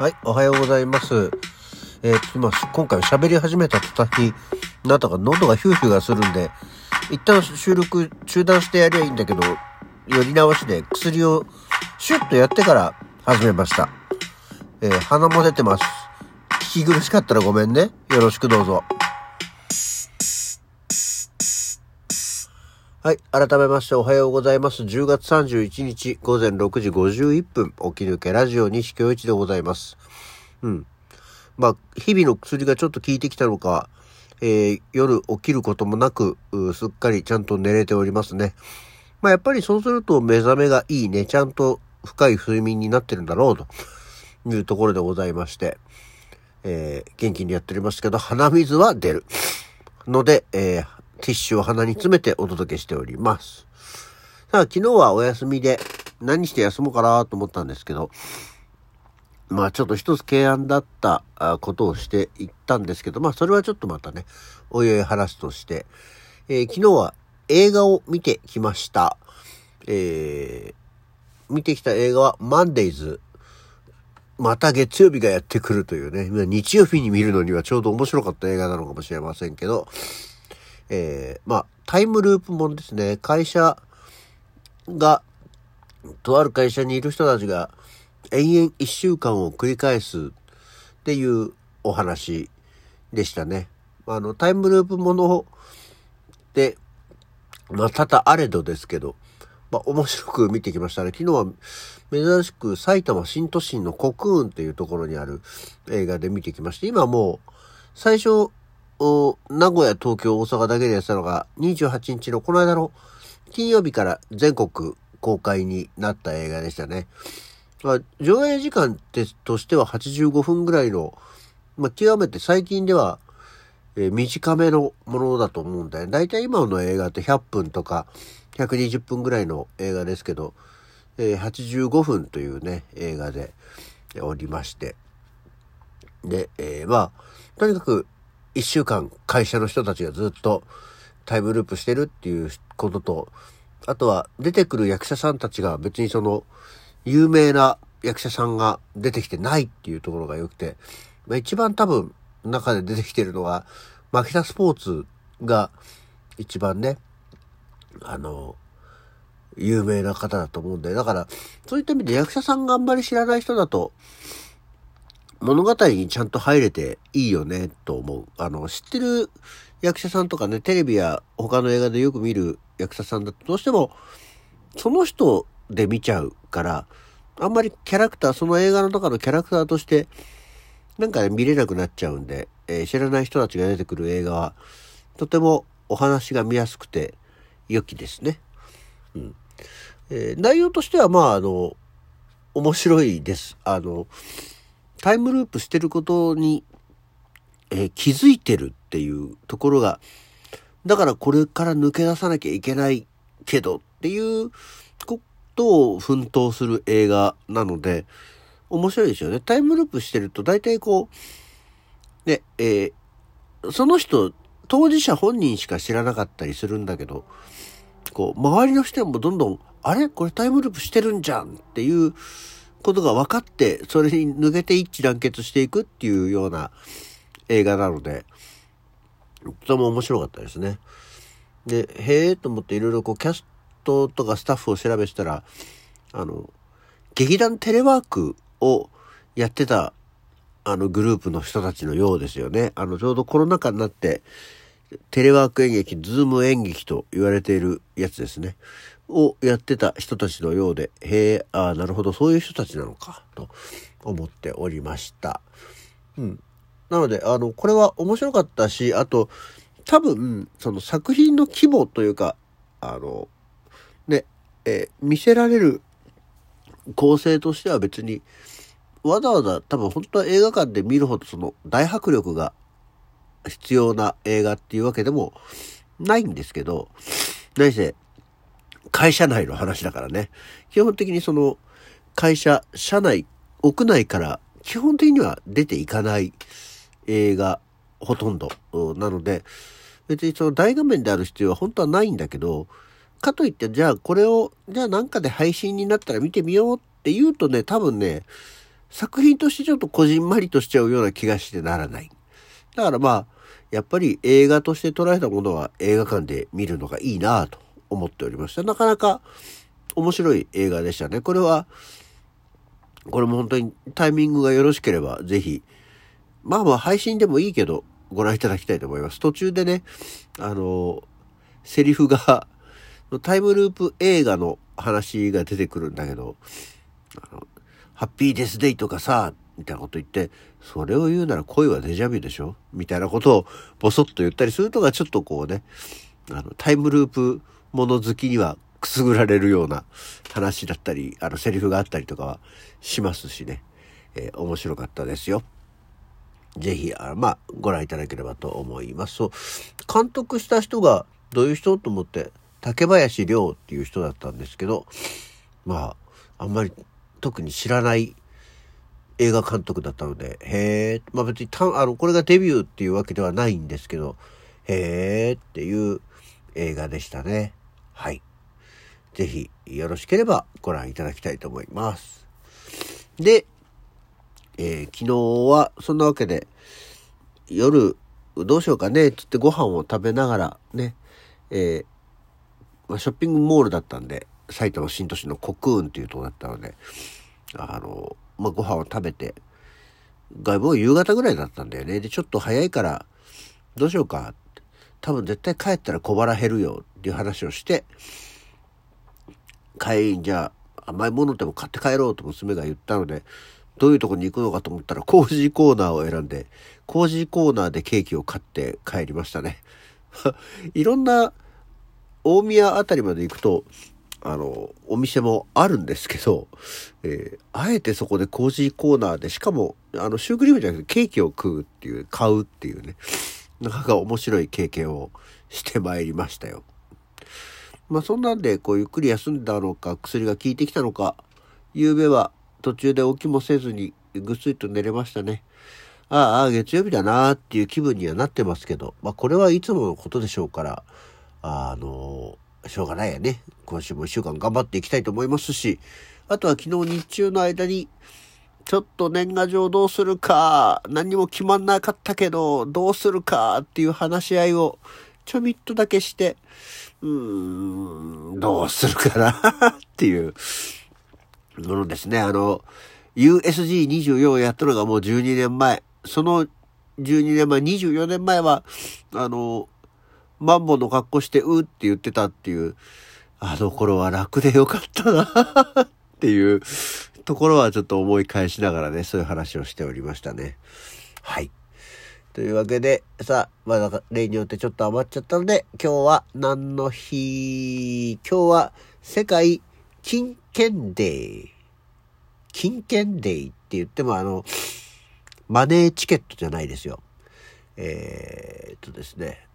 はい、おはようございます。えっー、今、今回喋り始めた途端に、なんとか喉がヒューヒューがするんで、一旦収録中断してやりゃいいんだけど、より直しで薬をシュッとやってから始めました。えー、鼻も出てます。聞き苦しかったらごめんね。よろしくどうぞ。はい。改めましておはようございます。10月31日午前6時51分、起き抜けラジオ西京一でございます。うん。まあ、日々の薬がちょっと効いてきたのか、えー、夜起きることもなく、すっかりちゃんと寝れておりますね。まあ、やっぱりそうすると目覚めがいいね。ちゃんと深い睡眠になってるんだろうというところでございまして、えー、元気にやっておりますけど、鼻水は出る。ので、えー、ティッシュを鼻に詰めてお届けしております。さあ、昨日はお休みで何して休もうかなと思ったんですけど、まあちょっと一つ懸案だったことをしていったんですけど、まあそれはちょっとまたね、おいおい話すとして、えー、昨日は映画を見てきました。えー、見てきた映画はマンデイズ。また月曜日がやってくるというね、日曜日に見るのにはちょうど面白かった映画なのかもしれませんけど、えー、まあ、タイムループもんですね。会社が、とある会社にいる人たちが、延々一週間を繰り返すっていうお話でしたね。あの、タイムループもので、まあ、多々あれどですけど、まあ、面白く見てきましたね。昨日は珍しく埼玉新都心のコクーンっていうところにある映画で見てきまして、今もう、最初、名古屋、東京、大阪だけでやったのが、28日のこの間の金曜日から全国公開になった映画でしたね。まあ、上映時間としては85分ぐらいの、まあ、極めて最近では、えー、短めのものだと思うんだよ。だいたい今の映画って100分とか120分ぐらいの映画ですけど、えー、85分というね、映画でおりまして。で、えー、まあ、とにかく一週間会社の人たちがずっとタイムループしてるっていうことと、あとは出てくる役者さんたちが別にその有名な役者さんが出てきてないっていうところが良くて、まあ、一番多分中で出てきてるのは、マキタスポーツが一番ね、あの、有名な方だと思うんで、だからそういった意味で役者さんがあんまり知らない人だと、物語にちゃんと入れていいよね、と思う。あの、知ってる役者さんとかね、テレビや他の映画でよく見る役者さんだとどうしても、その人で見ちゃうから、あんまりキャラクター、その映画の中のキャラクターとして、なんかね、見れなくなっちゃうんで、えー、知らない人たちが出てくる映画は、とてもお話が見やすくて、良きですね。うん。えー、内容としては、まあ、あの、面白いです。あの、タイムループしてることに、えー、気づいてるっていうところが、だからこれから抜け出さなきゃいけないけどっていうことを奮闘する映画なので、面白いですよね。タイムループしてると大体こう、ね、えー、その人、当事者本人しか知らなかったりするんだけど、こう、周りの人もどんどん、あれ？これタイムループしてるんじゃんっていうことが分かって、それに抜けて一致団結していくっていうような映画なので、とても面白かったですね。で、へえと思っていろいろこうキャストとかスタッフを調べしたら、あの、劇団テレワークをやってたあのグループの人たちのようですよね。あの、ちょうどコロナ禍になって、テレワーク演劇、ズーム演劇と言われているやつですね。をやってた人たちのようで、へえ、ああ、なるほど、そういう人たちなのか、と思っておりました。うん。なので、あの、これは面白かったし、あと、多分、その作品の規模というか、あの、ね、えー、見せられる構成としては別に、わざわざ多分本当は映画館で見るほどその大迫力が必要な映画っていうわけでもないんですけど、何せ会社内の話だからね。基本的にその会社、社内、屋内から基本的には出ていかない映画ほとんどなので、別にその大画面である必要は本当はないんだけど、かといってじゃあこれを、じゃあなんかで配信になったら見てみようって言うとね、多分ね、作品としてちょっとこじんまりとしちゃうような気がしてならない。だからまあ、やっぱり映画として捉えたものは映画館で見るのがいいなと思っておりました。なかなか面白い映画でしたね。これは、これも本当にタイミングがよろしければぜひ、まあまあ配信でもいいけどご覧いただきたいと思います。途中でね、あの、セリフが、タイムループ映画の話が出てくるんだけど、あの、ハッピーデスデイとかさ、みたいなこと言って、それを言うなら恋はデジャビュでしょ？みたいなことをボソッと言ったりするのがちょっとこうね、あの、タイムループもの好きにはくすぐられるような話だったり、あの、セリフがあったりとかはしますしね、えー、面白かったですよ。ぜひ、あまあ、ご覧いただければと思います。そう、監督した人がどういう人と思って、竹林亮っていう人だったんですけど、まあ、あんまり特に知らない映画監督だったので、へえ、まあ別にた、あの、これがデビューっていうわけではないんですけど、へえっていう映画でしたね。はい。ぜひよろしければご覧いただきたいと思います。で、えー、昨日はそんなわけで夜どうしようかねつってご飯を食べながらね、えー、ま、ショッピングモールだったんで埼玉新都市のコクーンっていうとこだったのであの、まあ、ご飯を食べて外部は夕方ぐらいだったんだよねでちょっと早いからどうしようか多分絶対帰ったら小腹減るよっていう話をして帰りにじゃあ甘いものでも買って帰ろうと娘が言ったので、どういうとこに行くのかと思ったらコージーコーナーを選んで、コージーコーナーでケーキを買って帰りましたね。いろんな大宮あたりまで行くと、あの、お店もあるんですけど、えー、あえてそこでコージーコーナーで、しかも、あの、シュークリームじゃなくてケーキを食うっていう、買うっていうね、なかなか面白い経験をしてまいりましたよ。まあそんなんでこうゆっくり休んだのか薬が効いてきたのか夕べは途中で起きもせずにぐっすりと寝れましたね。ああ、月曜日だなーっていう気分にはなってますけど、まあこれはいつものことでしょうから、あの、しょうがないやね。今週も一週間頑張っていきたいと思いますし、あとは昨日日中の間に、ちょっと年賀状どうするか、何も決まんなかったけど、どうするかっていう話し合いをちょびっとだけして、うーん、どうするかなっていうものですね。あの、USG24 をやったのがもう12年前。その12年前、24年前は、あの、マンボの格好して、うって言ってたっていう、あの頃は楽でよかったなっていうところはちょっと思い返しながらね、そういう話をしておりましたね。はい。というわけで、さあ、まだ例によってちょっと余っちゃったので、今日は何の日？今日は世界金券デー。金券デーって言ってもあの、マネーチケットじゃないですよ。えー、っとですね。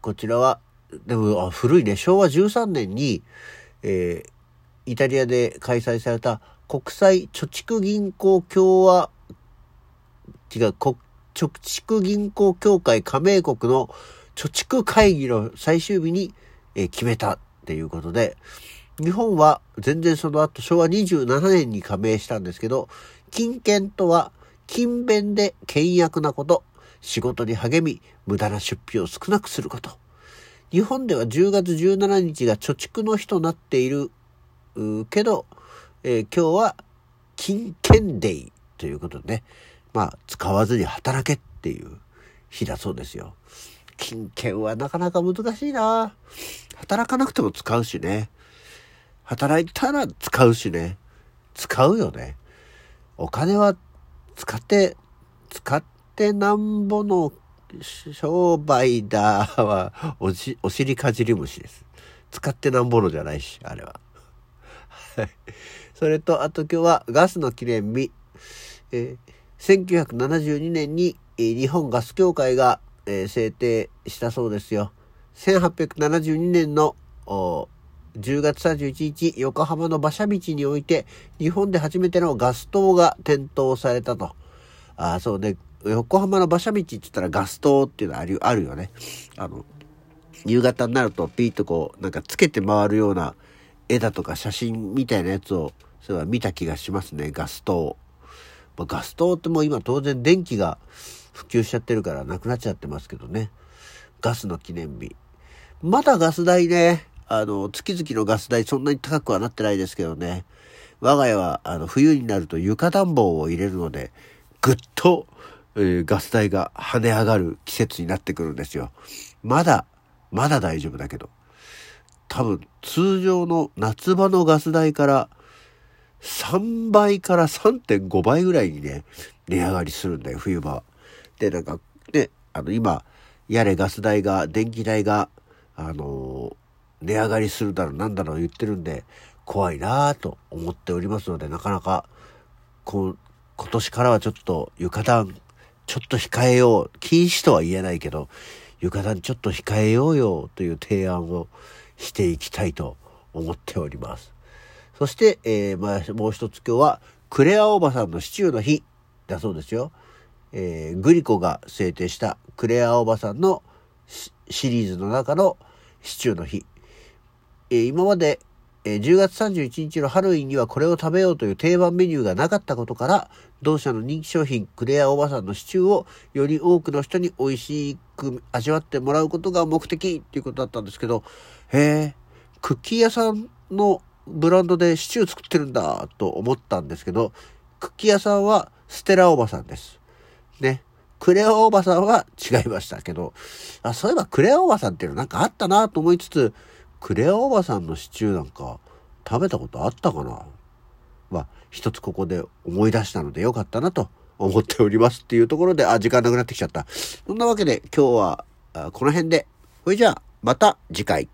こちらは、でも、あ古いね。昭和13年に、えー、イタリアで開催された国際貯蓄銀行共和、違う、国貯蓄銀行協会加盟国の貯蓄会議の最終日に、え決めたっていうことで、日本は全然その後昭和27年に加盟したんですけど、金券とは勤勉で倹約なこと、仕事に励み、無駄な出費を少なくすること。日本では10月17日が貯蓄の日となっているけど、えー、今日は金券デイということでね、まあ、使わずに働けっていう日だそうですよ。金券はなかなか難しいな働かなくても使うしね。働いたら使うしね。使うよね。お金は使って、使ってなんぼの商売だはおし、お尻かじり虫です。使ってなんぼのじゃないし、あれは。はい。それと、あと今日はガスの記念日。えー1972年に日本ガス協会がえ制定したそうですよ。1872年の10月31日、横浜の馬車道において、日本で初めてのガス灯が点灯されたと。あそうね、横浜の馬車道って言ったらガス灯っていうのあるあるよね。あの、夕方になるとピーッとこう、なんかつけて回るような絵だとか写真みたいなやつを、そういえば見た気がしますね、ガス灯。まあ、ガス灯ってもう今当然電気が普及しちゃってるからなくなっちゃってますけどね。ガスの記念日。まだガス代ね、あの、月々のガス代そんなに高くはなってないですけどね。我が家は、あの、冬になると床暖房を入れるので、ぐっと、えー、ガス代が跳ね上がる季節になってくるんですよ。まだ、まだ大丈夫だけど。多分、通常の夏場のガス代から3倍から3.5倍ぐらいにね、値上がりするんだよ、冬場。で、なんか、ね、あの、今、やれガス代が、電気代が、あのー、値上がりするだろう、なんだろう言ってるんで、怖いなぁと思っておりますので、なかなか、こ今年からはちょっと床暖、ちょっと控えよう。禁止とは言えないけど、床暖ちょっと控えようよという提案をしていきたいと思っております。そして、えー、まあ、もう一つ今日は、クレアおばさんのシチューの日だそうですよ。えー、グリコが制定したクレアおばさんのシリーズの中のシチューの日。えー、今まで、えー、10月31日のハロウィンにはこれを食べようという定番メニューがなかったことから、同社の人気商品クレアおばさんのシチューをより多くの人に美味しく味わってもらうことが目的っていうことだったんですけど、へえ、クッキー屋さんのブランドでシチュー作ってるんだと思ったんですけど、クッキー屋さんはステラおばさんです。ね。クレアおばさんは違いましたけど、あ、そういえばクレアおばさんっていうのなんかあったなと思いつつ、クレアおばさんのシチューなんか食べたことあったかな？まあ、一つここで思い出したのでよかったなと思っておりますっていうところで、あ、時間なくなってきちゃった。そんなわけで今日はこの辺で。それじゃあ、また次回。